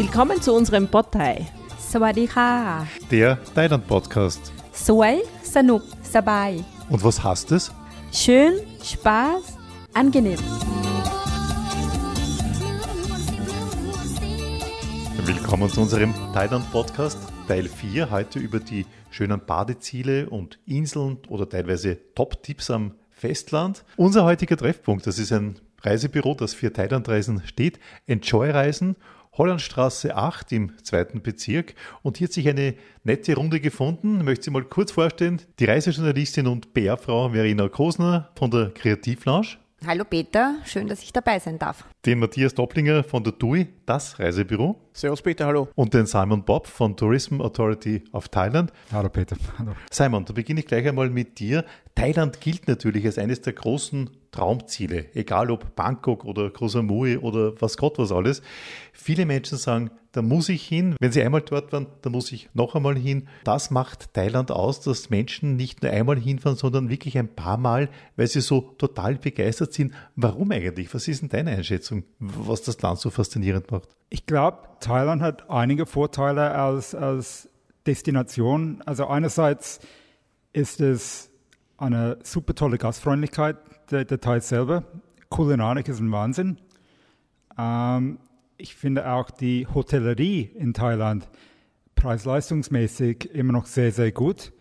Willkommen zu unserem Pottei. สวัสดีค่ะ Der Thailand Podcast. สวย สนุก สบาย Und was heißt es? schön Spaß angenehm Willkommen zu unserem Thailand Podcast, Teil 4. Heute über die schönen Badeziele und Inseln oder teilweise Top-Tipps am Festland. Unser heutiger Treffpunkt, das ist ein Reisebüro, das für Thailandreisen steht. Enjoy Reisen. Hollandstraße 8 im zweiten Bezirk. Und hier hat sich eine nette Runde gefunden. Ich möchte Sie mal kurz vorstellen. Die Reisejournalistin und PR-Frau Verena Kosner von der Kreativlounge. Hallo Peter, schön, dass ich dabei sein darf. Den Matthias Dopplinger von der TUI, das Reisebüro. Servus Peter, hallo. Und den Simon Bob von Tourism Authority of Thailand. Hallo Peter. Hallo. Simon, da beginne ich gleich einmal mit dir. Thailand gilt natürlich als eines der großen Traumziele, egal ob Bangkok oder Koh Samui oder was Gott was alles. Viele Menschen sagen, da muss ich hin. Wenn sie einmal dort waren, da muss ich noch einmal hin. Das macht Thailand aus, dass Menschen nicht nur einmal hinfahren, sondern wirklich ein paar Mal, weil sie so total begeistert sind. Warum eigentlich? Was ist denn deine Einschätzung, was das Land so faszinierend macht? Ich glaube, Thailand hat einige Vorteile als, als Destination. Also einerseits ist es eine super tolle Gastfreundlichkeit der, der Thai selber. Kulinarik ist ein Wahnsinn. Ähm, ich finde auch die Hotellerie in Thailand preis-leistungsmäßig immer noch sehr, sehr gut.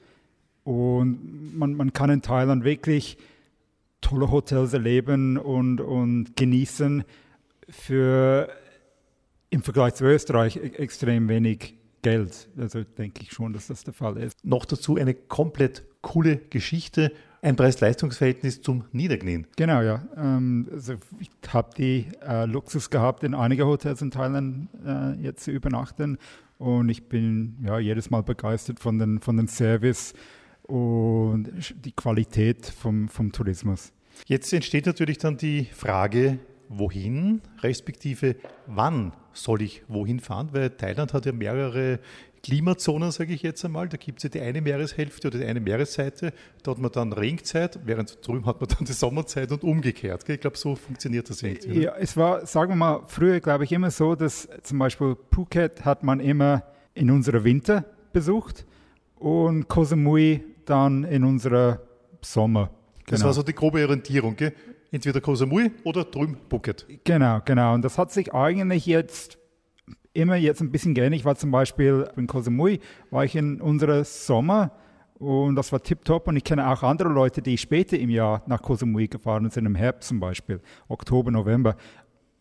Und man, man kann in Thailand wirklich tolle Hotels erleben und, und genießen für im Vergleich zu Österreich e- extrem wenig Geld. Also denke ich schon, dass das der Fall ist. Noch dazu eine komplett coole Geschichte, ein Preis-Leistungs-Verhältnis zum Niederknien. Genau, ja. Ähm, also ich habe die äh, Luxus gehabt, in einigen Hotels in Thailand äh, jetzt zu übernachten. Und ich bin ja jedes Mal begeistert von den, von den Service und die Qualität vom, vom Tourismus. Jetzt entsteht natürlich dann die Frage, wohin, respektive wann soll ich wohin fahren, weil Thailand hat ja mehrere Klimazonen, sage ich jetzt einmal. Da gibt es ja die eine Meereshälfte oder die eine Meeresseite, da hat man dann Regenzeit, während drüben hat man dann die Sommerzeit und umgekehrt. Ich glaube, so funktioniert das irgendwie. Ja, es war, sagen wir mal, früher glaube ich immer so, dass zum Beispiel Phuket hat man immer in unserer Winter besucht und Koh Samui dann in unserer Sommer. Das war so die grobe Orientierung. Gell? Entweder Koh Samui oder drüben Phuket. Genau, genau. Und das hat sich eigentlich jetzt immer jetzt ein bisschen geändert. Ich war zum Beispiel in Koh Samui, war ich in unserer Sommer und das war tipptopp. Und ich kenne auch andere Leute, die später im Jahr nach Koh Samui gefahren sind, im Herbst zum Beispiel, Oktober, November.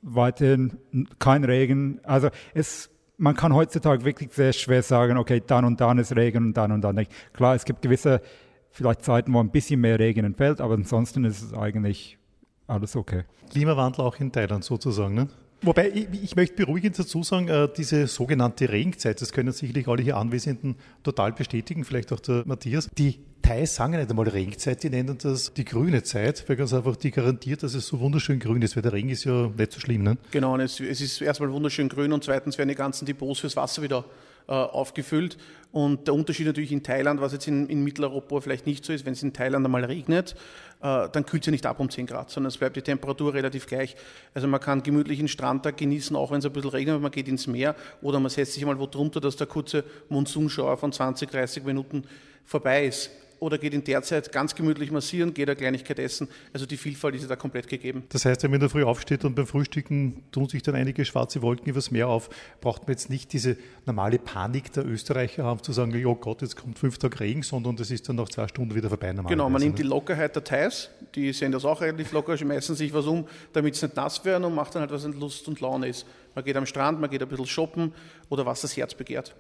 Weiterhin kein Regen. Also es, man kann heutzutage wirklich sehr schwer sagen, okay, dann und dann ist Regen und dann und dann nicht. Klar, es gibt gewisse vielleicht Zeiten, wo ein bisschen mehr Regen entfällt, aber ansonsten ist es eigentlich alles okay. Klimawandel auch in Thailand sozusagen. Ne? Wobei, ich, ich möchte beruhigend dazu sagen, äh, diese sogenannte Regenzeit, das können sicherlich alle hier Anwesenden total bestätigen, vielleicht auch der Matthias. Die Thais sagen ja nicht einmal Regenzeit, die nennen das die grüne Zeit, weil ganz einfach die garantiert, dass es so wunderschön grün ist, weil der Regen ist ja nicht so schlimm. Ne? Genau, und es, es ist erstmal wunderschön grün und zweitens werden die ganzen Depots fürs Wasser wieder äh, aufgefüllt. Und der Unterschied natürlich in Thailand, was jetzt in, in Mitteleuropa vielleicht nicht so ist, wenn es in Thailand einmal regnet, äh, dann kühlt es ja nicht ab um 10 Grad, sondern es bleibt die Temperatur relativ gleich. Also man kann gemütlich einen Strandtag genießen, auch wenn es ein bisschen regnet, man geht ins Meer oder man setzt sich mal wo drunter, dass der kurze Monsunschauer von 20, 30 Minuten vorbei ist. Oder geht in der Zeit ganz gemütlich massieren, geht eine Kleinigkeit essen. Also die Vielfalt ist ja da komplett gegeben. Das heißt, wenn man in der Früh aufsteht und beim Frühstücken tun sich dann einige schwarze Wolken übers Meer auf, braucht man jetzt nicht diese normale Panik der Österreicher haben, zu sagen, oh Gott, jetzt kommt fünf Tage Regen, sondern das ist dann nach zwei Stunden wieder vorbei. Genau, man nimmt die? Lockerheit der Thais, die sehen das auch relativ locker, schmeißen sich was um, damit sie nicht nass werden und macht dann halt, was in Lust und Laune ist. Man geht am Strand, man geht ein bisschen shoppen oder was das Herz begehrt.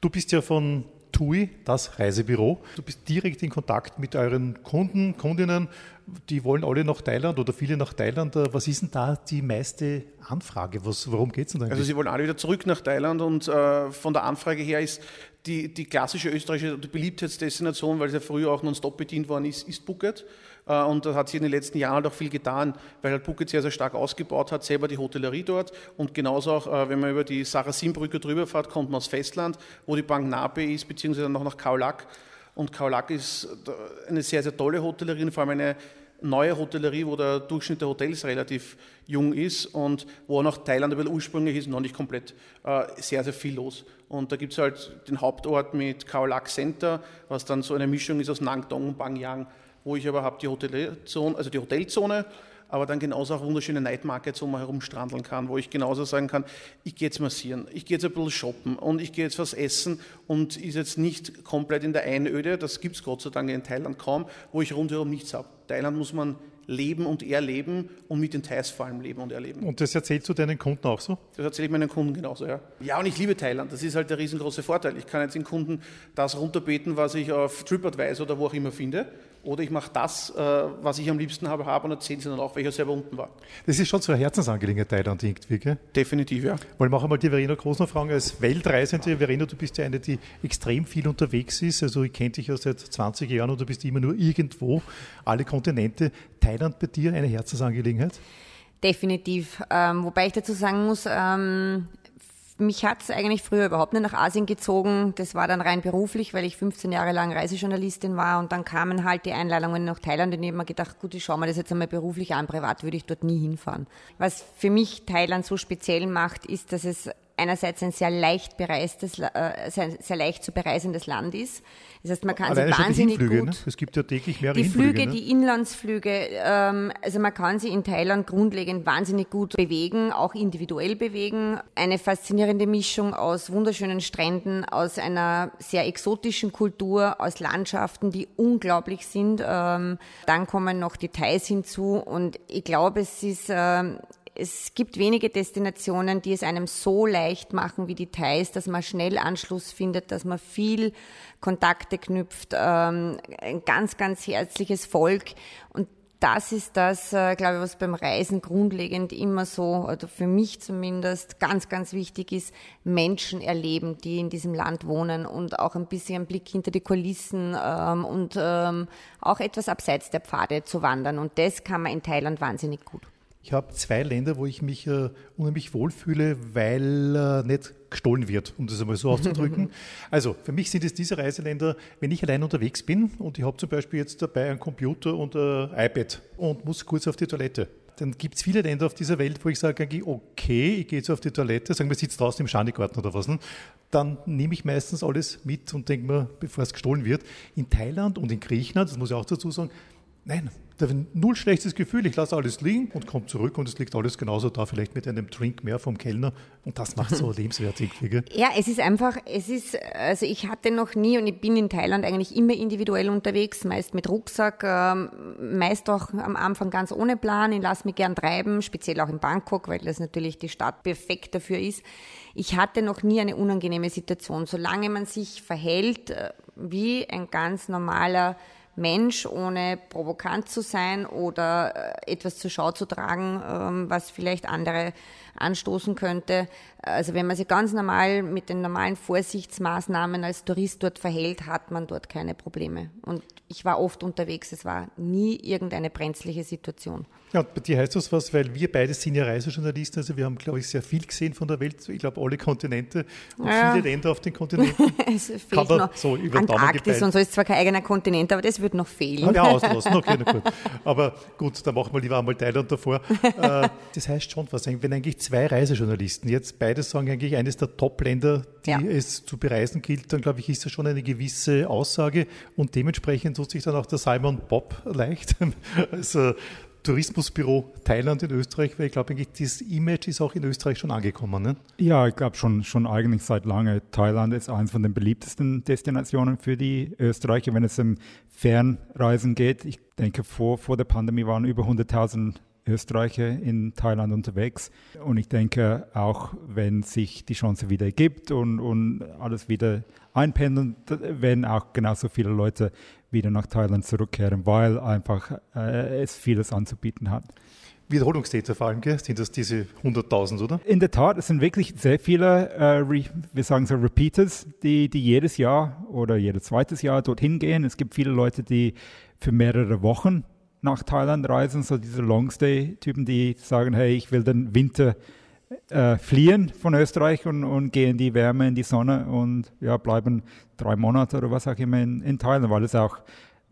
Du bist ja von TUI, das Reisebüro. Du bist direkt in Kontakt mit euren Kunden, Kundinnen. Die wollen alle nach Thailand oder viele nach Thailand. Was ist denn da die meiste Anfrage? Was, worum geht es denn eigentlich? Also sie wollen alle wieder zurück nach Thailand und äh, von der Anfrage her ist die, die klassische österreichische die Beliebtheitsdestination, weil sie ja früher auch nonstop bedient worden ist, ist Phuket. Äh, Und da hat sich in den letzten Jahren halt auch viel getan, weil halt Phuket sehr, sehr stark ausgebaut hat, selber die Hotellerie dort. Und genauso auch, äh, wenn man über die Sarasin-Brücke drüber fährt, kommt man aus Festland, wo die Bank Nape ist, beziehungsweise noch nach Khao Lak. Und Khao Lak ist eine sehr, sehr tolle Hotellerie, vor allem eine neue Hotellerie, wo der Durchschnitt der Hotels relativ jung ist und wo auch noch Thailand bisschen ursprünglich ist, noch nicht komplett äh, sehr, sehr viel los. Und da gibt es halt den Hauptort mit Khao Center, was dann so eine Mischung ist aus Nangdong und Bangyang, wo ich aber habe die Hotelzone, also die Hotelzone, aber dann genauso auch wunderschöne Night Markets, wo man herumstrandeln kann, wo ich genauso sagen kann, ich gehe jetzt massieren, ich gehe jetzt ein bisschen shoppen und ich gehe jetzt was essen und ist jetzt nicht komplett in der Einöde, das gibt es Gott sei Dank in Thailand kaum, wo ich rundherum nichts habe. Thailand muss man leben und erleben und mit den Thais vor allem leben und erleben. Und das erzählst du deinen Kunden auch so? Das erzähle ich meinen Kunden genauso, ja. Ja, und ich liebe Thailand. Das ist halt der riesengroße Vorteil. Ich kann jetzt den Kunden das runterbeten, was ich auf TripAdvisor oder wo auch immer finde. Oder ich mache das, äh, was ich am liebsten habe, habe und erzähle sie dann auch, weil ich selber unten war. Das ist schon so eine Herzensangelegenheit, Thailand irgendwie, gell? Definitiv, ja. Wollen wir auch einmal die Verena Groß noch fragen, als Weltreisende, Verena, du bist ja eine, die extrem viel unterwegs ist. Also ich kenne dich ja seit 20 Jahren und du bist immer nur irgendwo, alle Kontinente. Thailand bei dir eine Herzensangelegenheit? Definitiv. Ähm, wobei ich dazu sagen muss, ähm, mich hat es eigentlich früher überhaupt nicht nach Asien gezogen. Das war dann rein beruflich, weil ich 15 Jahre lang Reisejournalistin war und dann kamen halt die Einladungen nach Thailand und ich habe mir gedacht, gut, ich schaue mir das jetzt einmal beruflich an, privat würde ich dort nie hinfahren. Was für mich Thailand so speziell macht, ist, dass es einerseits ein sehr leicht bereistes, äh, sehr, sehr leicht zu bereisendes Land ist. Das heißt, man kann Alleine sie wahnsinnig Hinflüge, gut. Ne? Es gibt ja täglich mehrere die Hinflüge. Flüge, ne? die Inlandsflüge, ähm, also man kann sie in Thailand grundlegend wahnsinnig gut bewegen, auch individuell bewegen. Eine faszinierende Mischung aus wunderschönen Stränden, aus einer sehr exotischen Kultur, aus Landschaften, die unglaublich sind. Ähm, dann kommen noch Details hinzu und ich glaube, es ist ähm, es gibt wenige Destinationen, die es einem so leicht machen wie die Thais, dass man schnell Anschluss findet, dass man viel Kontakte knüpft, ähm, ein ganz, ganz herzliches Volk und das ist das, äh, glaube ich, was beim Reisen grundlegend immer so, oder für mich zumindest, ganz, ganz wichtig ist, Menschen erleben, die in diesem Land wohnen und auch ein bisschen einen Blick hinter die Kulissen ähm, und ähm, auch etwas abseits der Pfade zu wandern. Und das kann man in Thailand wahnsinnig gut. Ich habe zwei Länder, wo ich mich äh, unheimlich wohlfühle, weil äh, nicht gestohlen wird, um das einmal so auszudrücken. also für mich sind es diese Reiseländer, wenn ich allein unterwegs bin und ich habe zum Beispiel jetzt dabei einen Computer und ein iPad und muss kurz auf die Toilette. Dann gibt es viele Länder auf dieser Welt, wo ich sage, okay, ich gehe jetzt auf die Toilette, sagen wir, sitzt draußen im Schanigarten oder was. Ne? Dann nehme ich meistens alles mit und denke mir, bevor es gestohlen wird. In Thailand und in Griechenland, das muss ich auch dazu sagen, nein, null schlechtes Gefühl. Ich lasse alles liegen und komme zurück und es liegt alles genauso da, vielleicht mit einem Drink mehr vom Kellner. Und das macht so lebenswert irgendwie. Ja, es ist einfach, es ist, also ich hatte noch nie und ich bin in Thailand eigentlich immer individuell unterwegs, meist mit Rucksack, ähm, meist auch am Anfang ganz ohne Plan. Ich lasse mich gern treiben, speziell auch in Bangkok, weil das natürlich die Stadt perfekt dafür ist. Ich hatte noch nie eine unangenehme Situation. Solange man sich verhält äh, wie ein ganz normaler Mensch, ohne provokant zu sein oder äh, etwas zur Schau zu tragen, ähm, was vielleicht andere anstoßen könnte. Also wenn man sich ganz normal mit den normalen Vorsichtsmaßnahmen als Tourist dort verhält, hat man dort keine Probleme. Und ich war oft unterwegs, es war nie irgendeine brenzliche Situation. Ja, bei dir heißt das was, weil wir beide sind ja Reisejournalisten, also wir haben, glaube ich, sehr viel gesehen von der Welt, ich glaube alle Kontinente und Ja. viele Länder auf den Kontinenten. es fehlt Kann man noch so über Antarktis und so ist zwar kein eigener Kontinent, aber das wird noch fehlen. Auch ausgelassen, okay, na gut. Aber gut, dann machen wir lieber einmal Thailand davor. Äh, das heißt schon was, wenn eigentlich zwei Reisejournalisten jetzt beide sagen, eigentlich eines der Top-Länder, die Ja. es zu bereisen gilt, dann glaube ich, ist das schon eine gewisse Aussage und dementsprechend tut sich dann auch der Simon Bob leicht. Also Tourismusbüro Thailand in Österreich, weil ich glaube, eigentlich das Image ist auch in Österreich schon angekommen. Ne? Ja, ich glaube schon, schon eigentlich seit lange. Thailand ist eines von den beliebtesten Destinationen für die Österreicher, wenn es um Fernreisen geht. Ich denke, vor, vor der Pandemie waren über 100.000 Österreicher in Thailand unterwegs. Und ich denke, auch wenn sich die Chance wieder ergibt und, und alles wieder einpendeln, werden auch genauso viele Leute wieder nach Thailand zurückkehren, weil einfach äh, es vieles anzubieten hat. Wiederholungstäter vor allem, gell? sind das diese 100.000, oder? In der Tat, es sind wirklich sehr viele, äh, re, wir sagen so Repeaters, die, die jedes Jahr oder jedes zweites Jahr dorthin gehen. Es gibt viele Leute, die für mehrere Wochen nach Thailand reisen, so diese Longstay-Typen, die sagen, hey, ich will den Winter äh, fliehen von Österreich und, und gehen in die Wärme, in die Sonne und ja, bleiben drei Monate oder was auch immer in, in Thailand, weil es auch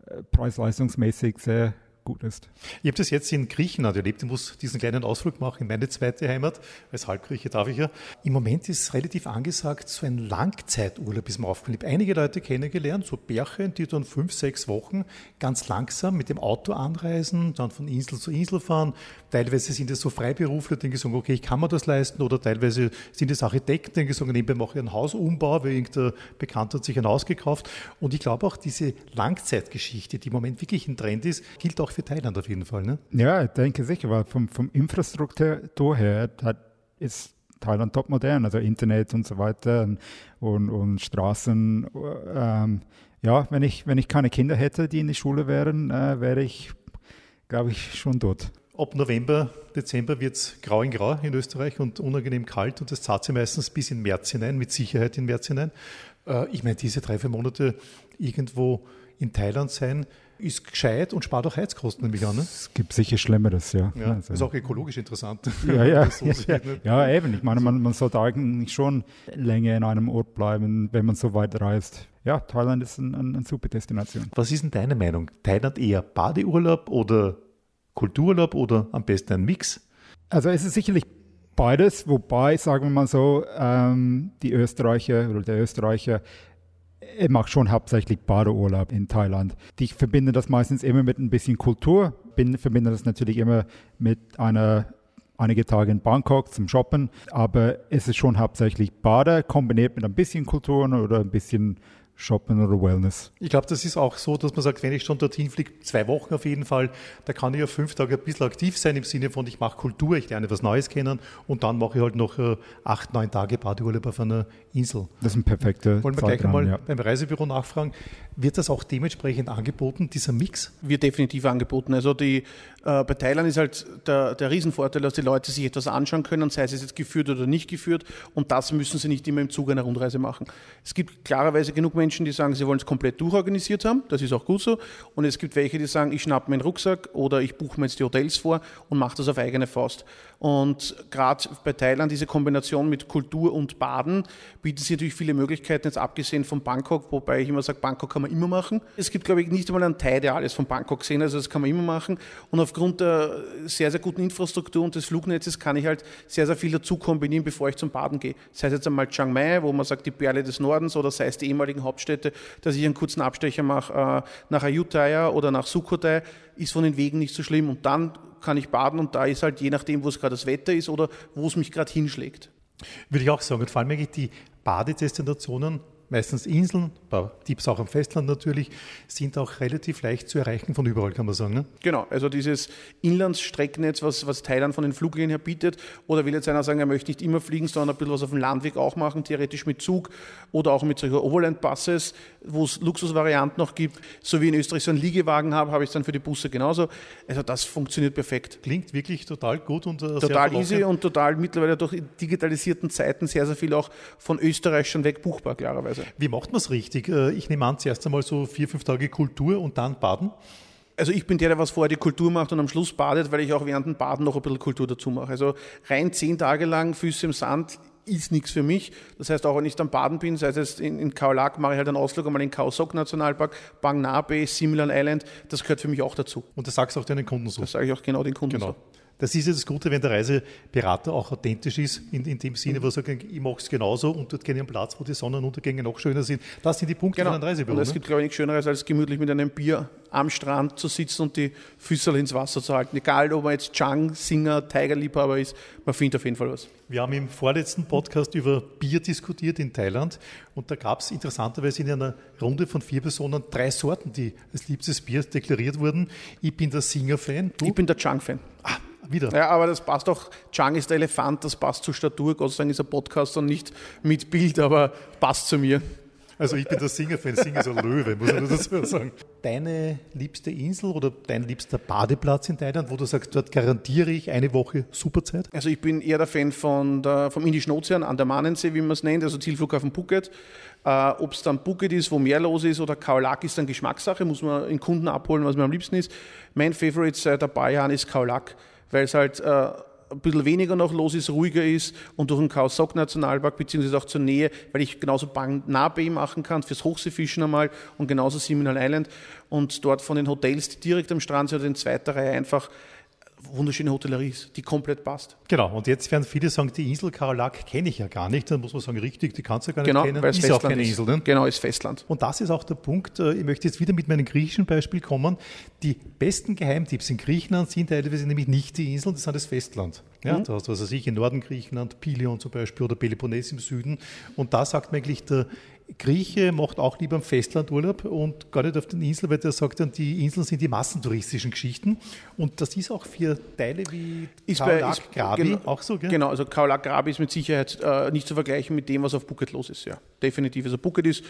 äh, preis-leistungsmäßig sehr gut ist. Ich habe das jetzt in Griechenland erlebt. Ich muss diesen kleinen Ausflug machen in meine zweite Heimat. Als Halbgrieche darf ich ja. Im Moment ist relativ angesagt, so ein Langzeiturlaub ist mir aufgefallen. Ich habe einige Leute kennengelernt, so Bärchen, die dann fünf, sechs Wochen ganz langsam mit dem Auto anreisen, dann von Insel zu Insel fahren. Teilweise sind es so Freiberufler, die sagen, okay, ich kann mir das leisten. Oder teilweise sind es Architekten, die sagen, nebenbei mache ich einen Hausumbau, weil irgendein Bekannter hat sich ein Haus gekauft. Und ich glaube auch, diese Langzeitgeschichte, die im Moment wirklich ein Trend ist, gilt auch für Thailand auf jeden Fall. Ne? Ja, ich denke sicher, weil vom, vom Infrastruktur her hat, ist Thailand top modern, also Internet und so weiter und, und, Straßen. Ähm, ja, wenn ich, wenn ich keine Kinder hätte, die in die Schule wären, äh, wäre ich, glaube ich, schon dort. Ab November, Dezember wird es grau in grau in Österreich und unangenehm kalt und das zahlt sich meistens bis in März hinein, mit Sicherheit in März hinein. Äh, ich meine, diese drei, vier Monate irgendwo in Thailand sein, ist gescheit und spart auch Heizkosten, nämlich an. Ne? Es gibt sicher Schlimmeres, ja. ja also. Ist auch ökologisch interessant. Ja, ja, so ja, ja, eben. Ich meine, man, man sollte eigentlich schon länger in einem Ort bleiben, wenn man so weit reist. Ja, Thailand ist ein, ein, eine super Destination. Was ist denn deine Meinung? Thailand eher Badeurlaub oder Kultururlaub oder am besten ein Mix? Also es ist sicherlich beides, wobei, sagen wir mal so, ähm, die Österreicher oder der Österreicher er macht schon hauptsächlich Badeurlaub in Thailand. Ich verbinde das meistens immer mit ein bisschen Kultur, bin, verbinde das natürlich immer mit einer einige Tage in Bangkok zum Shoppen, aber es ist schon hauptsächlich Bade kombiniert mit ein bisschen Kultur oder ein bisschen Shoppen oder Wellness. Ich glaube, das ist auch so, dass man sagt, wenn ich schon dorthin fliege, zwei Wochen auf jeden Fall, da kann ich ja fünf Tage ein bisschen aktiv sein im Sinne von, ich mache Kultur, ich lerne was Neues kennen und dann mache ich halt noch äh, acht, neun Tage Badeurlaub auf einer Insel. Das ist ein perfekter Wollen wir gleich einmal ja. beim Reisebüro nachfragen, wird das auch dementsprechend angeboten, dieser Mix? Wird definitiv angeboten. Also die, äh, bei Thailand ist halt der, der Riesenvorteil, dass die Leute sich etwas anschauen können, sei es jetzt geführt oder nicht geführt und das müssen sie nicht immer im Zuge einer Rundreise machen. Es gibt klarerweise genug Menschen, die sagen, sie wollen es komplett durchorganisiert haben. Das ist auch gut so. Und es gibt welche, die sagen, ich schnappe meinen Rucksack oder ich buche mir jetzt die Hotels vor und mache das auf eigene Faust. Und gerade bei Thailand diese Kombination mit Kultur und Baden bietet sich natürlich viele Möglichkeiten, jetzt abgesehen von Bangkok, wobei ich immer sage, Bangkok kann man immer machen. Es gibt, glaube ich, nicht einmal einen Teil, der alles von Bangkok sehen, also das kann man immer machen. Und aufgrund der sehr, sehr guten Infrastruktur und des Flugnetzes kann ich halt sehr, sehr viel dazu kombinieren, bevor ich zum Baden gehe. Sei es jetzt einmal Chiang Mai, wo man sagt, die Perle des Nordens, oder sei es die ehemaligen Hauptstädte, dass ich einen kurzen Abstecher mache äh, nach Ayutthaya oder nach Sukhothai, ist von den Wegen nicht so schlimm. Und dann kann ich baden und da ist halt je nachdem, wo es gerade das Wetter ist oder wo es mich gerade hinschlägt. Würde ich auch sagen. Vor allem eigentlich die Badedestinationen meistens Inseln, ein paar Tipps auch am Festland natürlich, sind auch relativ leicht zu erreichen von überall, kann man sagen. Ne? Genau, also dieses Inlandsstreckennetz, was, was Thailand von den Fluglinien her bietet, oder will jetzt einer sagen, er möchte nicht immer fliegen, sondern ein bisschen was auf dem Landweg auch machen, theoretisch mit Zug oder auch mit solchen Overland-Buses, wo es Luxusvarianten noch gibt, so wie in Österreich so einen Liegewagen habe, habe ich dann für die Busse genauso. Also das funktioniert perfekt. Klingt wirklich total gut und äh, total easy und total mittlerweile durch digitalisierten Zeiten sehr, sehr viel auch von Österreich schon weg buchbar, klarerweise. Wie macht man es richtig? Äh, ich nehme an, zuerst einmal so vier, fünf Tage Kultur und dann Baden. Also ich bin der, der was vorher die Kultur macht und am Schluss badet, weil ich auch während dem Baden noch ein bisschen Kultur dazu mache. Also rein zehn Tage lang Füße im Sand ist nichts für mich. Das heißt, auch wenn ich dann baden bin, sei es in, in Khao Lak, mache ich halt einen Ausflug einmal in Khao Sok Nationalpark, Bang Na Bay, Similan Island, das gehört für mich auch dazu. Und das sagst du auch deinen Kunden so? Das sage ich auch genau den Kunden genau. so. Das ist ja das Gute, wenn der Reiseberater auch authentisch ist, in, in dem Sinne, wo er sagt, ich mache es genauso und dort ich einen Platz, wo die Sonnenuntergänge noch schöner sind. Das sind die Punkte genau. von einem Reisebüro. Und es ne? gibt, glaube ich, nichts Schöneres, als gemütlich mit einem Bier am Strand zu sitzen und die Füße ins Wasser zu halten. Egal, ob man jetzt Chang, Singer, Tigerliebhaber ist, man findet auf jeden Fall was. Wir haben im vorletzten Podcast über Bier diskutiert in Thailand und da gab es interessanterweise in einer Runde von vier Personen drei Sorten, die als liebstes Bier deklariert wurden. Ich bin der Singer-Fan. Ich bin der Chang-Fan. Ah, wieder. Ja, aber das passt auch. Chang ist der Elefant, das passt zur Statur. Gott sei Dank ist ein Podcast und nicht mit Bild, aber passt zu mir. Also ich bin der Singer-Fan, Singer ist ein Löwe, muss ich nur dazu sagen. Deine liebste Insel oder dein liebster Badeplatz in Thailand, wo du sagst, dort garantiere ich eine Woche Superzeit? Also ich bin eher der Fan von der, vom Indischen Ozean, Andamanensee, wie man es nennt, also Zielflughafen Phuket. Äh, Ob es dann Phuket ist, wo mehr los ist, oder Kaolak ist dann Geschmackssache, muss man in Kunden abholen, was mir am liebsten ist. Mein Favorite seit ein paar Jahren ist Kaolak weil es halt äh, ein bisschen weniger noch los ist, ruhiger ist und durch den Kausok Nationalpark beziehungsweise auch zur Nähe, weil ich genauso nah Bay machen kann fürs Hochseefischen einmal und genauso Seminole Island. Und dort von den Hotels, die direkt am Strand sind oder in zweiter Reihe einfach wunderschöne Hotellerie ist, die komplett passt. Genau, und jetzt werden viele sagen, die Insel Karolak kenne ich ja gar nicht. Dann muss man sagen, richtig, die kannst du gar nicht genau, kennen. Weil es ist Festland auch keine ist. Insel. Ne? Genau, ist Festland. Und das ist auch der Punkt, äh, ich möchte jetzt wieder mit meinem griechischen Beispiel kommen. Die besten Geheimtipps in Griechenland sind teilweise nämlich nicht die Inseln, das sind das Festland. Ja, mhm. Da hast du, was weiß ich, im Norden Griechenland, Pilion zum Beispiel oder Peloponnes im Süden. Und da sagt mir eigentlich der Grieche macht auch lieber am Festland Urlaub und gar nicht auf den Inseln, weil der sagt dann, die Inseln sind die massentouristischen Geschichten. Und das ist auch für Teile wie Kaolak, Grabi genau, auch so, gell? Genau, also Kaolak, Grabi ist mit Sicherheit äh, nicht zu vergleichen mit dem, was auf Phuket los ist, ja. Definitiv. Also Phuket ist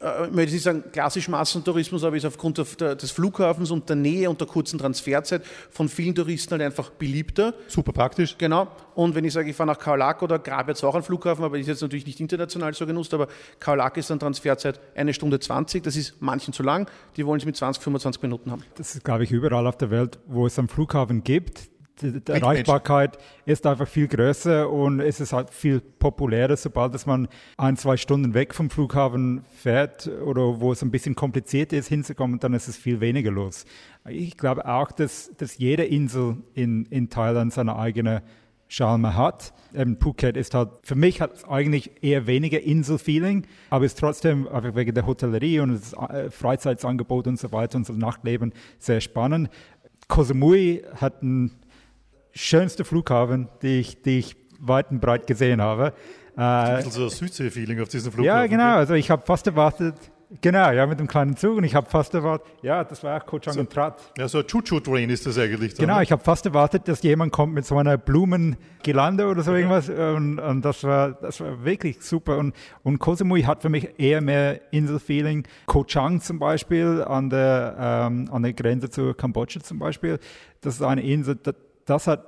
ich möchte nicht sagen klassisch Massentourismus, aber ist aufgrund des Flughafens und der Nähe und der kurzen Transferzeit von vielen Touristen halt einfach beliebter. Super praktisch. Genau. Und wenn ich sage, ich fahre nach Kaolak oder Grab jetzt auch ein Flughafen, aber ist jetzt natürlich nicht international so genutzt, aber Kaolak ist dann Transferzeit eine Stunde 20, das ist manchen zu lang, die wollen es mit 20, 25 Minuten haben. Das ist, glaube ich, überall auf der Welt, wo es einen Flughafen gibt die, die Erreichbarkeit ist einfach viel größer und es ist halt viel populärer, sobald dass man ein, zwei Stunden weg vom Flughafen fährt oder wo es ein bisschen kompliziert ist hinzukommen, dann ist es viel weniger los. Ich glaube auch, dass, dass jede Insel in, in Thailand seine eigene Charme hat. Eben Phuket ist halt, für mich hat es eigentlich eher weniger Inselfeeling, aber ist trotzdem einfach wegen der Hotellerie und das äh, Freizeitangebot und so weiter und das Nachtleben sehr spannend. Koh Samui hat ein schönste Flughafen, die ich, die ich weit und breit gesehen habe. Äh, also ein Südsee-Feeling auf diesem Flughafen. Ja, genau. Also ich habe fast erwartet, genau, ja, mit dem kleinen Zug und ich habe fast erwartet, ja, das war auch Koh Chang so, und Trat. Ja, so ein Choo-Choo-Train ist das eigentlich. Dann, genau, ne? ich habe fast erwartet, dass jemand kommt mit so einer Blumengirlande oder so irgendwas und, und, das, war, das war wirklich super. Und, und Koh Samui hat für mich eher mehr Inselfeeling. Koh Chang zum Beispiel an der, ähm, an der Grenze zu Kambodscha zum Beispiel, das ist eine Insel, das, hat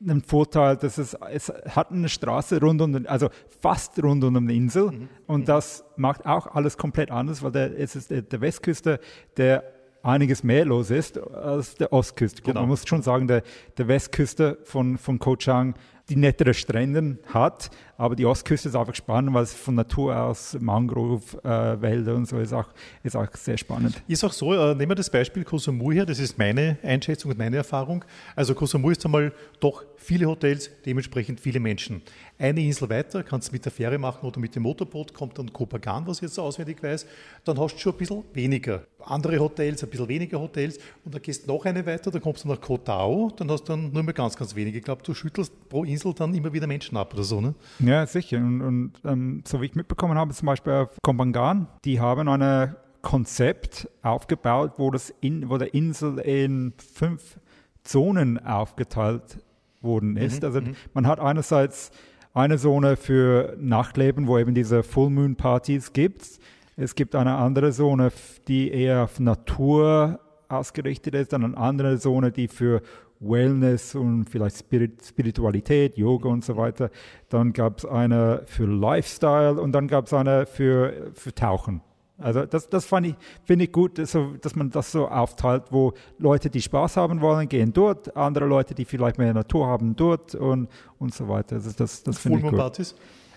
einen Vorteil, dass es, es hat eine Straße rund um, den, also fast rund um die Insel mhm. und mhm. das macht auch alles komplett anders, weil der, es ist der, der Westküste, der einiges mehr los ist als der Ostküste. Genau. Man muss schon sagen, der, der Westküste von, von Koh Chang die nettere Strände hat, aber die Ostküste ist einfach spannend, weil es von Natur aus Mangrove-Wälder äh, und so ist auch, ist auch sehr spannend. Ist auch so, äh, nehmen wir das Beispiel Koh Samui her, das ist meine Einschätzung und meine Erfahrung. Also Koh Samui ist einmal doch viele Hotels, dementsprechend viele Menschen. Eine Insel weiter, kannst du mit der Fähre machen oder mit dem Motorboot, kommt dann Kopagan, was ich jetzt so auswendig weiß, dann hast du schon ein bisschen weniger. Andere Hotels, ein bisschen weniger Hotels und dann gehst du noch eine weiter, dann kommst du nach Koh Tao, dann hast du dann nur mehr ganz, ganz wenige. Ich glaube, du schüttelst pro Insel dann immer wieder Menschen ab oder so, ne? Ja, sicher. Und, und ähm, so wie ich mitbekommen habe, zum Beispiel auf Kombangan, die haben ein Konzept aufgebaut, wo, das in, wo der Insel in fünf Zonen aufgeteilt worden ist. Mhm, also mhm. man hat einerseits eine Zone für Nachtleben, wo eben diese Full Moon Partys gibt. Es gibt eine andere Zone, die eher auf Natur ausgerichtet ist, dann eine andere Zone, die für Wellness und vielleicht Spirit, Spiritualität, Yoga und so weiter. Dann gab es eine für Lifestyle und dann gab es eine für, für Tauchen. Also das, das fand ich, finde ich gut, so, dass man das so aufteilt, wo Leute, die Spaß haben wollen, gehen dort, andere Leute, die vielleicht mehr Natur haben, dort und, und so weiter. Also das, das finde ich gut. Partys?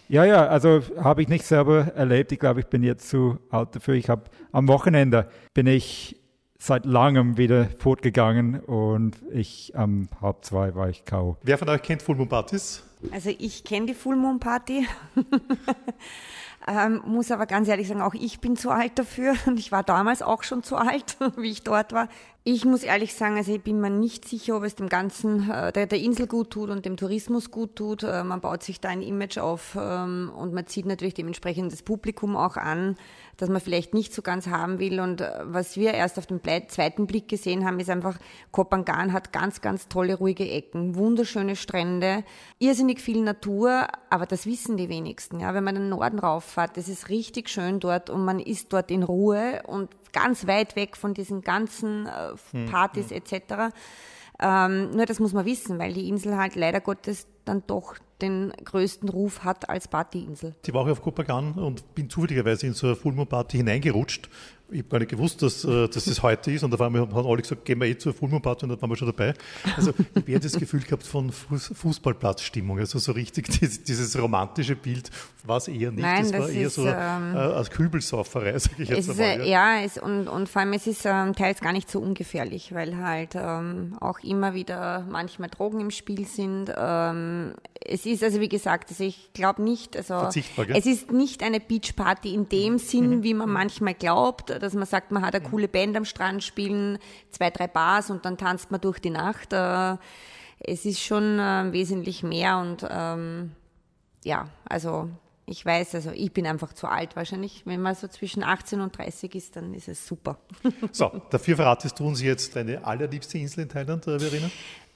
Ja, ja, also habe ich nicht selber erlebt. Ich glaube, ich bin jetzt zu alt dafür. Ich habe am Wochenende bin ich seit langem wieder fortgegangen und ich am um, halb zwei war ich K.O. Wer von euch kennt Full Moon Partys? Also ich kenne die Full Moon Party. Ähm, muss aber ganz ehrlich sagen, auch ich bin zu alt dafür und ich war damals auch schon zu alt, wie ich dort war. Ich muss ehrlich sagen, also ich bin mir nicht sicher, ob es dem Ganzen, äh, der, der Insel gut tut und dem Tourismus gut tut. Äh, man baut sich da ein Image auf ähm, und man zieht natürlich dementsprechend das Publikum auch an, das man vielleicht nicht so ganz haben will. Und äh, was wir erst auf den zweiten Blick gesehen haben, ist einfach, Kopangan hat ganz, ganz tolle, ruhige Ecken, wunderschöne Strände, irrsinnig viel Natur, aber das wissen die wenigsten. Ja, wenn man den Norden rauffahrt, das ist richtig schön dort und man ist dort in Ruhe und ganz weit weg von diesen ganzen äh, hm, Partys hm. etc. Ähm, nur das muss man wissen, weil die Insel halt leider Gottes dann doch den größten Ruf hat als Partyinsel. Die war ich auf Kopagan und bin zufälligerweise in so eine Full Moon Party hineingerutscht ich habe gar nicht gewusst, dass, äh, dass das heute ist und auf einmal haben alle gesagt, gehen wir eh zur Fullmoon-Party und dann waren wir schon dabei. Also ich habe das Gefühl gehabt von Fußballplatzstimmung, also so richtig dieses, romantische Bild war es eher nicht, Nein, das, das war eher ist, so ähm, äh, als Kübelsauferei, sage ich jetzt es einmal. Ist, ja, ja es, und, und vor allem es ist ähm, teils gar nicht so ungefährlich, weil halt ähm, auch immer wieder manchmal Drogen im Spiel sind. Ähm, es ist also wie gesagt, also ich glaube nicht, also es ist nicht eine Beachparty in dem Sinn, mhm. wie man manchmal glaubt, dass man sagt, man hat eine coole Band am Strand spielen, zwei, drei Bars und dann tanzt man durch die Nacht. Äh, es ist schon äh, wesentlich mehr und ähm, ja, also ich weiß, also ich bin einfach zu alt wahrscheinlich. Wenn man so zwischen 18 und 30 ist, dann ist es super. So, dafür verratest du uns jetzt deine allerliebste Insel in Thailand, äh, Verena?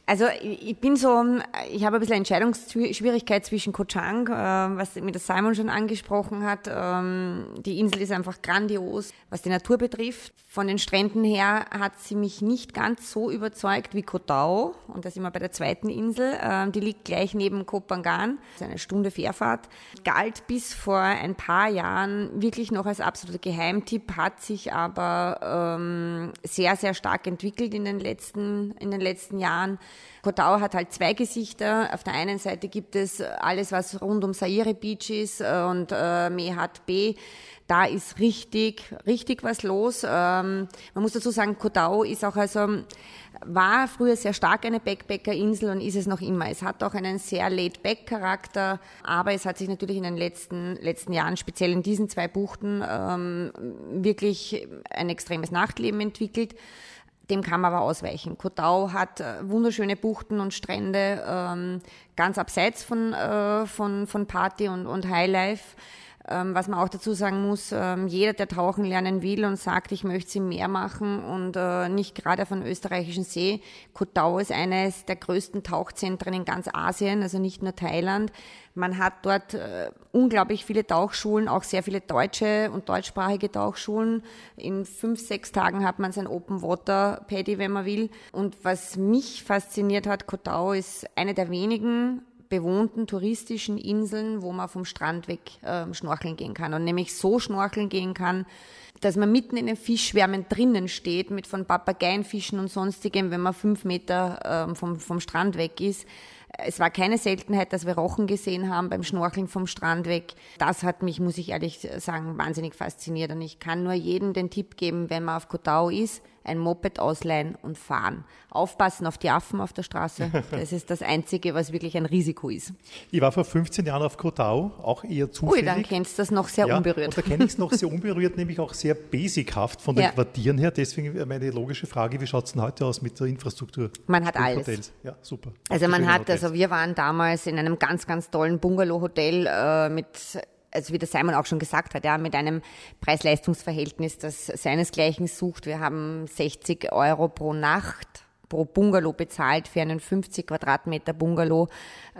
Also ich bin so, ich habe ein bisschen Entscheidungsschwierigkeit zwischen Koh Chang, äh, was mir das Simon schon angesprochen hat. Ähm, die Insel ist einfach grandios, was die Natur betrifft. Von den Stränden her hat sie mich nicht ganz so überzeugt wie Koh Tao. Und da sind wir bei der zweiten Insel. Ähm, die liegt gleich neben Koh Phangan. Das ist eine Stunde Fährfahrt. Galt bis vor ein paar Jahren wirklich noch als absoluter Geheimtipp, hat sich aber ähm, sehr, sehr stark entwickelt in den letzten, in den letzten Jahren. Kotau hat halt zwei Gesichter. Auf der einen Seite gibt es alles, was rund um Saire Beach ist äh, und äh, Mehat B. Da ist richtig, richtig was los. Ähm, man muss dazu sagen, Kotau ist auch also, war früher sehr stark eine Backpacker-Insel und ist es noch immer. Es hat auch einen sehr laid-back-Charakter, aber es hat sich natürlich in den letzten, letzten Jahren, speziell in diesen zwei Buchten, ähm, wirklich ein extremes Nachtleben entwickelt. Dem kann man aber ausweichen. Kotau hat äh, wunderschöne Buchten und Strände, ähm, ganz abseits von, äh, von, von Party und, und Highlife. Ähm, was man auch dazu sagen muss, ähm, jeder, der tauchen lernen will und sagt, ich möchte sie mehr machen und äh, nicht gerade dem österreichischen See. Kotau ist eines der größten Tauchzentren in ganz Asien, also nicht nur Thailand. Man hat dort unglaublich viele Tauchschulen, auch sehr viele deutsche und deutschsprachige Tauchschulen. In fünf, sechs Tagen hat man sein Open Water Paddy, wenn man will. Und was mich fasziniert hat, Kotau ist eine der wenigen bewohnten touristischen Inseln, wo man vom Strand weg äh, schnorcheln gehen kann. Und nämlich so schnorcheln gehen kann, dass man mitten in den Fischschwärmen drinnen steht, mit von Papageienfischen und sonstigem, wenn man fünf Meter äh, vom, vom Strand weg ist. Es war keine Seltenheit, dass wir Rochen gesehen haben beim Schnorcheln vom Strand weg. Das hat mich, muss ich ehrlich sagen, wahnsinnig fasziniert. Und ich kann nur jedem den Tipp geben, wenn man auf Kotau ist, ein Moped ausleihen und fahren. Aufpassen auf die Affen auf der Straße. Das ist das Einzige, was wirklich ein Risiko ist. Ich war vor 15 Jahren auf Kotau, auch eher zufällig. Ui, dann kennst du das noch sehr ja, unberührt. Und da kenne ich es noch sehr unberührt, nämlich auch sehr basichaft von den ja. Quartieren her. Deswegen meine logische Frage, wie schaut es denn heute aus mit der Infrastruktur? Man hat alles. Hotels? Ja, super. Also man hat, Hotels. also wir waren damals in einem ganz, ganz tollen Bungalow-Hotel äh, mit also wie der Simon auch schon gesagt hat, ja, mit einem Preis-Leistungs-Verhältnis, das seinesgleichen sucht. Wir haben 60 Euro pro Nacht pro Bungalow bezahlt für einen 50 Quadratmeter Bungalow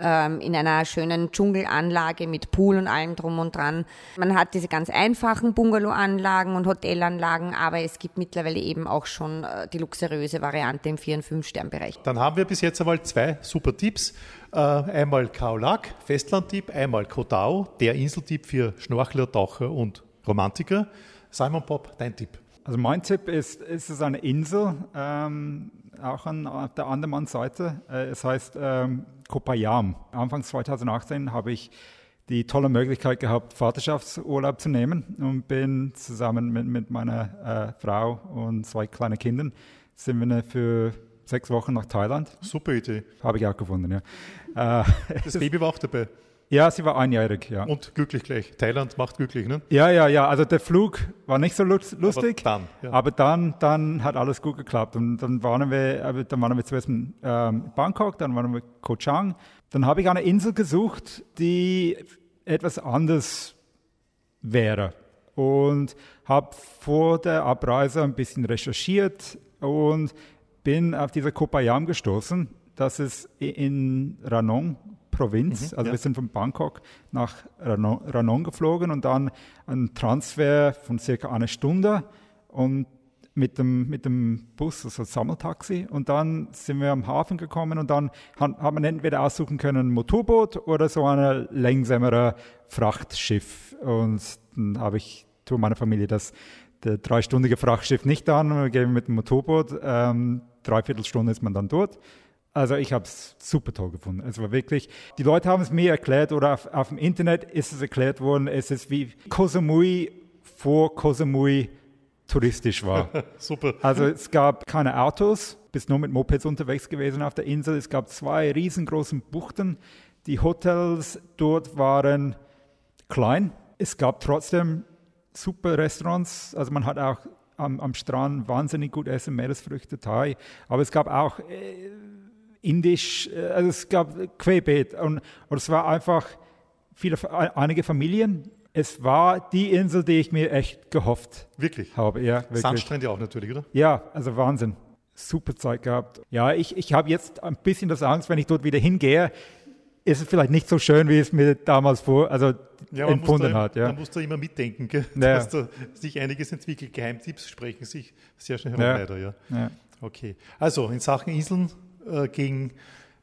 ähm, in einer schönen Dschungelanlage mit Pool und allem drum und dran. Man hat diese ganz einfachen Bungalowanlagen und Hotelanlagen, aber es gibt mittlerweile eben auch schon äh, die luxuriöse Variante im 4- und 5-Stern-Bereich. Dann haben wir bis jetzt einmal zwei super Tipps. Äh, einmal Kaolak, Festlandtipp, einmal Kotau, der Inseltipp für Schnorchler, Taucher und Romantiker. Simon Pop, dein Tipp. Also mein Tipp ist, ist es eine Insel, ähm, auch an, der Andaman-Seite. Äh, es heißt ähm, Kopayam. Anfang 2018 habe ich die tolle Möglichkeit gehabt, Vaterschaftsurlaub zu nehmen und bin zusammen mit, mit meiner äh, Frau und zwei kleinen Kindern sind wir für sechs Wochen nach Thailand. Super Idee. Habe ich auch gefunden, ja. Äh, das Baby war auch dabei. Ja, sie war einjährig, ja. Und glücklich gleich. Thailand macht glücklich, ne? Ja, ja, ja. Also der Flug war nicht so lustig. Aber dann, ja. aber dann, dann hat alles gut geklappt. Und dann waren wir, dann waren wir zuerst in ähm, Bangkok, dann waren wir in Koh Chang. Dann habe ich eine Insel gesucht, die etwas anders wäre. Und habe vor der Abreise ein bisschen recherchiert und bin auf diese Kopayam gestoßen. Das ist in Ranong, Provinz. Mhm, also ja. wir sind von Bangkok nach Ranong, Ranong geflogen und dann ein Transfer von circa einer Stunde und mit dem, mit dem Bus, also Sammeltaxi. Und dann sind wir am Hafen gekommen und dann hat, hat man entweder aussuchen können ein Motorboot oder so ein längsamere Frachtschiff. Und dann habe ich zu meiner Familie das der dreistündige Frachtschiff nicht an, wir gehen mit dem Motorboot. Ähm, dreiviertel Stunde ist man dann dort. Also ich habe es super toll gefunden. Es war wirklich, die Leute haben es mir erklärt oder auf, auf dem Internet ist es erklärt worden, es ist wie Koh Samui vor Koh Samui touristisch war. Super. Also es gab keine Autos, bist nur mit Mopeds unterwegs gewesen auf der Insel. Es gab zwei riesengroßen Buchten. Die Hotels dort waren klein. Es gab trotzdem super Restaurants. Also man hat auch am, am Strand wahnsinnig gut Essen, Meeresfrüchte, Thai. Aber es gab auch äh, Indisch, äh, also es gab Querbeet. Und, und es war einfach viele, einige Familien. Es war die Insel, die ich mir echt gehofft Wirklich? habe. Ja, wirklich. Sandstrände auch natürlich, oder? Ja, also Wahnsinn. Super Zeit gehabt. Ja, ich, ich habe jetzt ein bisschen das Angst, wenn ich dort wieder hingehe, ist es vielleicht nicht so schön, wie es mir damals vor, also Ja, empfunden da, hat. Ja. Man muss da immer mitdenken, gell? Ja. dass da sich einiges entwickelt. Geheimtipps sprechen sich sehr schnell herum, Ja. leider. Ja. Ja. Okay. Also in Sachen Inseln äh, gegen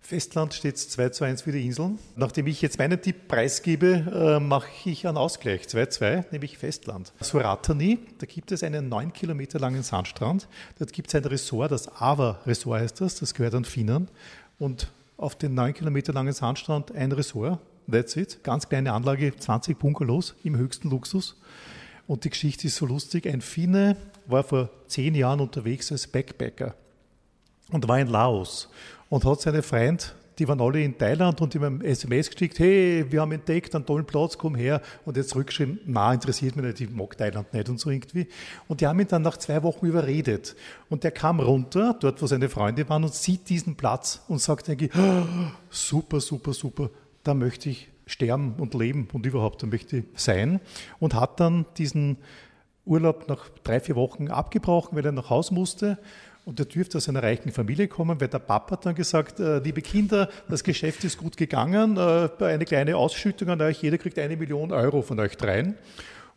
Festland steht es 2 zu 1 für die Inseln. Nachdem ich jetzt meinen Tipp preisgebe, äh, mache ich einen Ausgleich. 2-2, nämlich Festland. Suratani, da gibt es einen 9 Kilometer langen Sandstrand. Dort gibt es ein Resort, das Ava Resort heißt das, das gehört an Finnern. Und auf den 9 Kilometer langen Sandstrand ein Resort, that's it. Ganz kleine Anlage, 20 Bungalows im höchsten Luxus. Und die Geschichte ist so lustig. Ein Finne war vor zehn Jahren unterwegs als Backpacker und war in Laos und hat seine Freund, die waren alle in Thailand und ihm ein SMS geschickt, hey, wir haben entdeckt einen tollen Platz, komm her. Und jetzt zurückgeschrieben, na, interessiert mich nicht, ich mag Thailand nicht und so irgendwie. Und die haben ihn dann nach zwei Wochen überredet. Und der kam runter, dort wo seine Freunde waren und sieht diesen Platz und sagt eigentlich, "Ah, super, super, super, da möchte ich sterben und leben und überhaupt, da möchte ich sein. Und hat dann diesen Urlaub nach drei, vier Wochen abgebrochen, weil er nach Haus musste. Und er dürfte aus einer reichen Familie kommen, weil der Papa hat dann gesagt, äh, liebe Kinder, das Geschäft ist gut gegangen, äh, eine kleine Ausschüttung an euch, jeder kriegt eine Million Euro von euch dreien.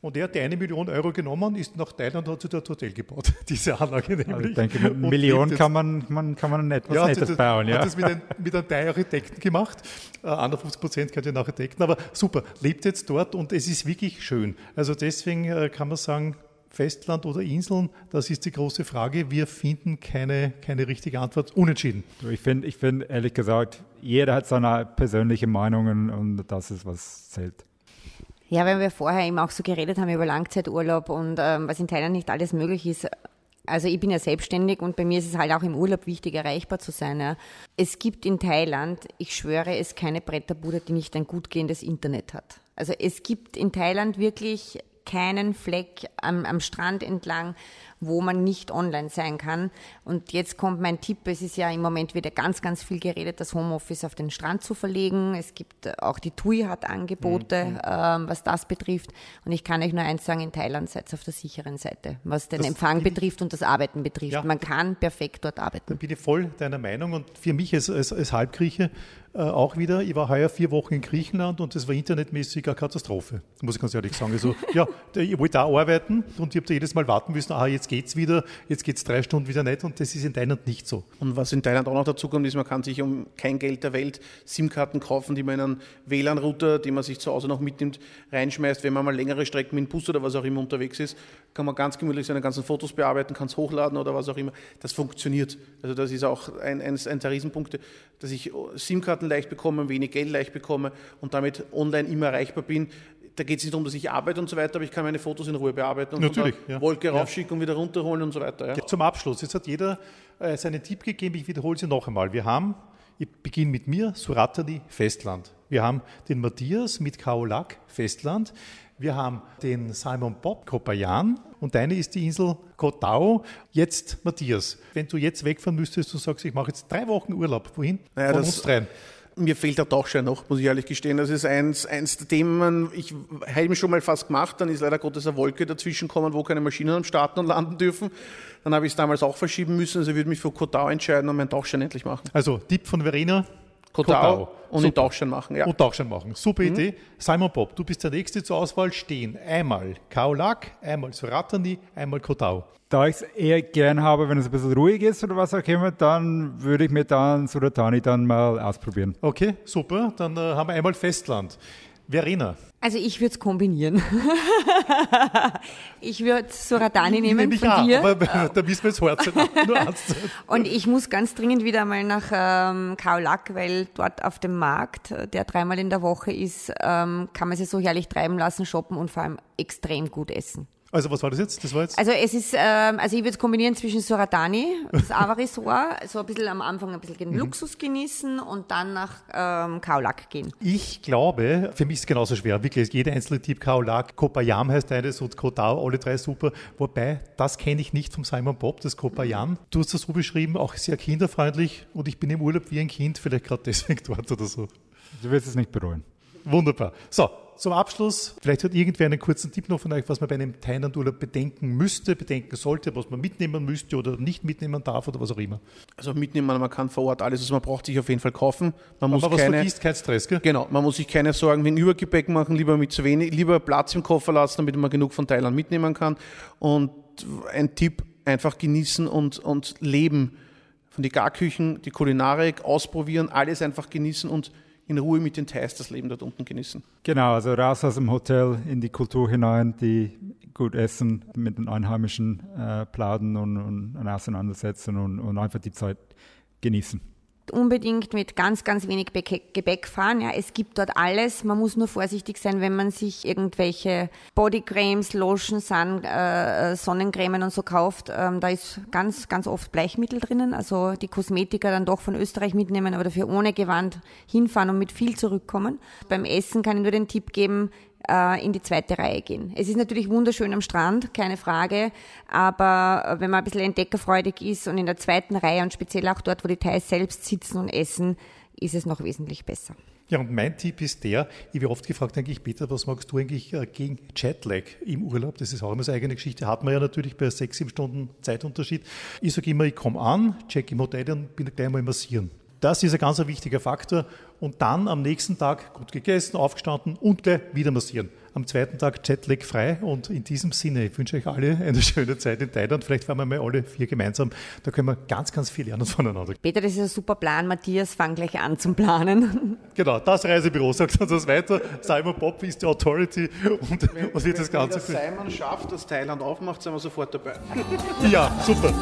Und er hat die eine Million Euro genommen, ist nach Thailand und hat sich dort Hotel gebaut, diese Anlage nämlich. Also ich denke, mit Millionen kann man, man, kann man etwas ja, Nettes das, bauen. Ja. Hat das mit, ein, mit einem Thai-Architekten gemacht. Äh, 51 Prozent könnt ihr nach Architekten. Aber super, lebt jetzt dort und es ist wirklich schön. Also deswegen äh, kann man sagen, Festland oder Inseln, das ist die große Frage. Wir finden keine, keine richtige Antwort. Unentschieden. Ich finde, ich find, ehrlich gesagt, jeder hat seine persönliche Meinungen und das ist, was zählt. Ja, weil wir vorher eben auch so geredet haben über Langzeiturlaub und ähm, was in Thailand nicht alles möglich ist. Also ich bin ja selbstständig und bei mir ist es halt auch im Urlaub wichtig, erreichbar zu sein. Ja. Es gibt in Thailand, ich schwöre es, keine Bretterbude, die nicht ein gut gehendes Internet hat. Also es gibt in Thailand wirklich keinen Fleck am, am Strand entlang, wo man nicht online sein kann. Und jetzt kommt mein Tipp, es ist ja im Moment wieder ganz, ganz viel geredet, das Homeoffice auf den Strand zu verlegen. Es gibt äh, auch die TUI hat Angebote, ähm, was das betrifft. Und ich kann euch nur eins sagen, in Thailand seid ihr auf der sicheren Seite, was den Das Empfang betrifft und das Arbeiten betrifft. Ja. Man kann perfekt dort Da arbeiten. bin ich voll deiner Meinung und für mich als, als, als Halbgrieche äh, auch wieder. Ich war heuer vier Wochen in Griechenland und das war internetmäßig eine Katastrophe, muss ich ganz ehrlich sagen. Also, ja, da- ich wollte auch arbeiten und ich habe da jedes Mal warten müssen, aha, jetzt geht's wieder, jetzt geht's drei Stunden wieder nicht und das ist in Thailand nicht so. Und was in Thailand auch noch dazu kommt, ist, man kann sich um kein Geld der Welt SIM-Karten kaufen, die man in einen WLAN-Router, den man sich zu Hause noch mitnimmt, reinschmeißt. Wenn man mal längere Strecken mit dem Bus oder was auch immer unterwegs ist, kann man ganz gemütlich seine ganzen Fotos bearbeiten, kann es hochladen oder was auch immer. Das funktioniert. Also das ist auch ein, eines ein der Riesenpunkte, dass ich SIM-Karten leicht bekomme, wenig Geld leicht bekomme und damit online immer erreichbar bin. Da geht es nicht darum, dass ich arbeite und so weiter, aber ich kann meine Fotos in Ruhe bearbeiten und Natürlich, ja. Wolke Ja. raufschicken und wieder runterholen und so weiter. Ja. Zum Abschluss, jetzt hat jeder äh, seinen Tipp gegeben, ich wiederhole sie noch einmal. Wir haben, ich beginne mit mir, Suratani, Festland. Wir haben den Matthias mit Kaolak, Festland. Wir haben den Simon Bob, Kopayan. Und deine ist die Insel Kotau. Jetzt, Matthias, wenn du jetzt wegfahren müsstest und sagst, ich mache jetzt drei Wochen Urlaub, wohin? Naja, Von das- uns dreien. Mir fehlt der Tauchschein noch, muss ich ehrlich gestehen. Das ist eins, eins der Themen, ich habe ihn schon mal fast gemacht, dann ist leider Gottes eine Wolke dazwischen gekommen, wo keine Maschinen am Starten und landen dürfen. Dann habe ich es damals auch verschieben müssen, also ich würde mich für Kotau entscheiden und meinen Tauchschein endlich machen. Also, Tipp von Verena. Kotau, und Super. Tauchschein machen, ja. Und Tauchschein machen. Super Idee. Simon Bob, du bist der Nächste zur Auswahl. Stehen einmal Kaolak, einmal Suratani, einmal Kotau. Da ich es eher gern habe, wenn es ein bisschen ruhig ist oder was auch immer, dann würde ich mir dann Suratani dann mal ausprobieren. Okay, super. Dann äh, haben wir einmal Festland. Verena. Also ich würde es kombinieren. ich würde Suratani nehmen Nämlich von auch, dir. aber da müssen wir jetzt sein. Nur eins. Und ich muss ganz dringend wieder mal nach ähm, Kaolack, weil dort auf dem Markt, äh, der dreimal in der Woche ist, ähm, kann man sich so herrlich treiben lassen, shoppen und vor allem extrem gut essen. Also was war das jetzt? Das war jetzt? Also es ist, ähm, also ich würde es kombinieren zwischen Suratani, das Ava-Resort, so ein bisschen am Anfang ein bisschen den Mhm. Luxus genießen und dann nach ähm, Kaolack gehen. Ich glaube, für mich ist es genauso schwer. Wirklich, jeder einzelne Tipp, Kaolak, Kopayam heißt eines und Kotao, alle drei super. Wobei, das kenne ich nicht vom Simon Bob, das Kopayam. Du hast das so beschrieben, auch sehr kinderfreundlich und ich bin im Urlaub wie ein Kind, vielleicht gerade deswegen dort oder so. Du wirst es nicht bereuen. Wunderbar. So, zum Abschluss, vielleicht hat irgendwer einen kurzen Tipp noch von euch, was man bei einem Thailand-Urlaub bedenken müsste, bedenken sollte, was man mitnehmen müsste oder nicht mitnehmen darf oder was auch immer. Also mitnehmen, man kann vor Ort alles, was man braucht, sich auf jeden Fall kaufen. Man muss Aber was keine, vergisst, kein Stress, gell? Genau, man muss sich keine Sorgen wegen Übergepäck machen, lieber mit zu wenig, lieber Platz im Koffer lassen, damit man genug von Thailand mitnehmen kann. Und ein Tipp, einfach genießen und, und leben. Von die Garküchen, die Kulinarik, ausprobieren, alles einfach genießen und in Ruhe mit den Thais das Leben dort unten genießen. Genau, also raus aus dem Hotel in die Kultur hinein, die gut essen, mit den Einheimischen äh, plaudern und, und, und auseinandersetzen und, und einfach die Zeit genießen. Unbedingt mit ganz, ganz wenig Gebäck fahren. Ja, es gibt dort alles. Man muss nur vorsichtig sein, wenn man sich irgendwelche Bodycremes, Lotions, Sun, äh, Sonnencremen und so kauft. Ähm, da ist ganz, ganz oft Bleichmittel drinnen. Also die Kosmetiker dann doch von Österreich mitnehmen, aber dafür ohne Gewand hinfahren und mit viel zurückkommen. Beim Essen kann ich nur den Tipp geben, äh, in die zweite Reihe gehen. Es ist natürlich wunderschön am Strand, keine Frage, aber wenn man ein bisschen entdeckerfreudig ist und in der zweiten Reihe und speziell auch dort, wo die Thais selbst sitzen und essen, ist es noch wesentlich besser. Ja, und mein Tipp ist der, ich werde oft gefragt, eigentlich, Peter, was magst du eigentlich äh, gegen Jetlag im Urlaub? Das ist auch immer so eine eigene Geschichte. Hat man ja natürlich bei sechs, sieben Stunden Zeitunterschied. Ich sage immer, ich komme an, check im Hotel und bin gleich mal massieren. Das ist ein ganz wichtiger Faktor. Und dann am nächsten Tag gut gegessen, aufgestanden und gleich wieder massieren. Am zweiten Tag Jetlag frei. Und in diesem Sinne, ich wünsche euch alle eine schöne Zeit in Thailand. Vielleicht fahren wir mal alle vier gemeinsam. Da können wir ganz, ganz viel lernen voneinander. Peter, das ist ein super Plan. Matthias, fang gleich an zum Planen. Genau, das Reisebüro sagt uns das weiter. Simon Bob ist die Authority und, und wird das Ganze. Wenn Simon schafft, dass Thailand aufmacht, sind wir sofort dabei. Ja, super.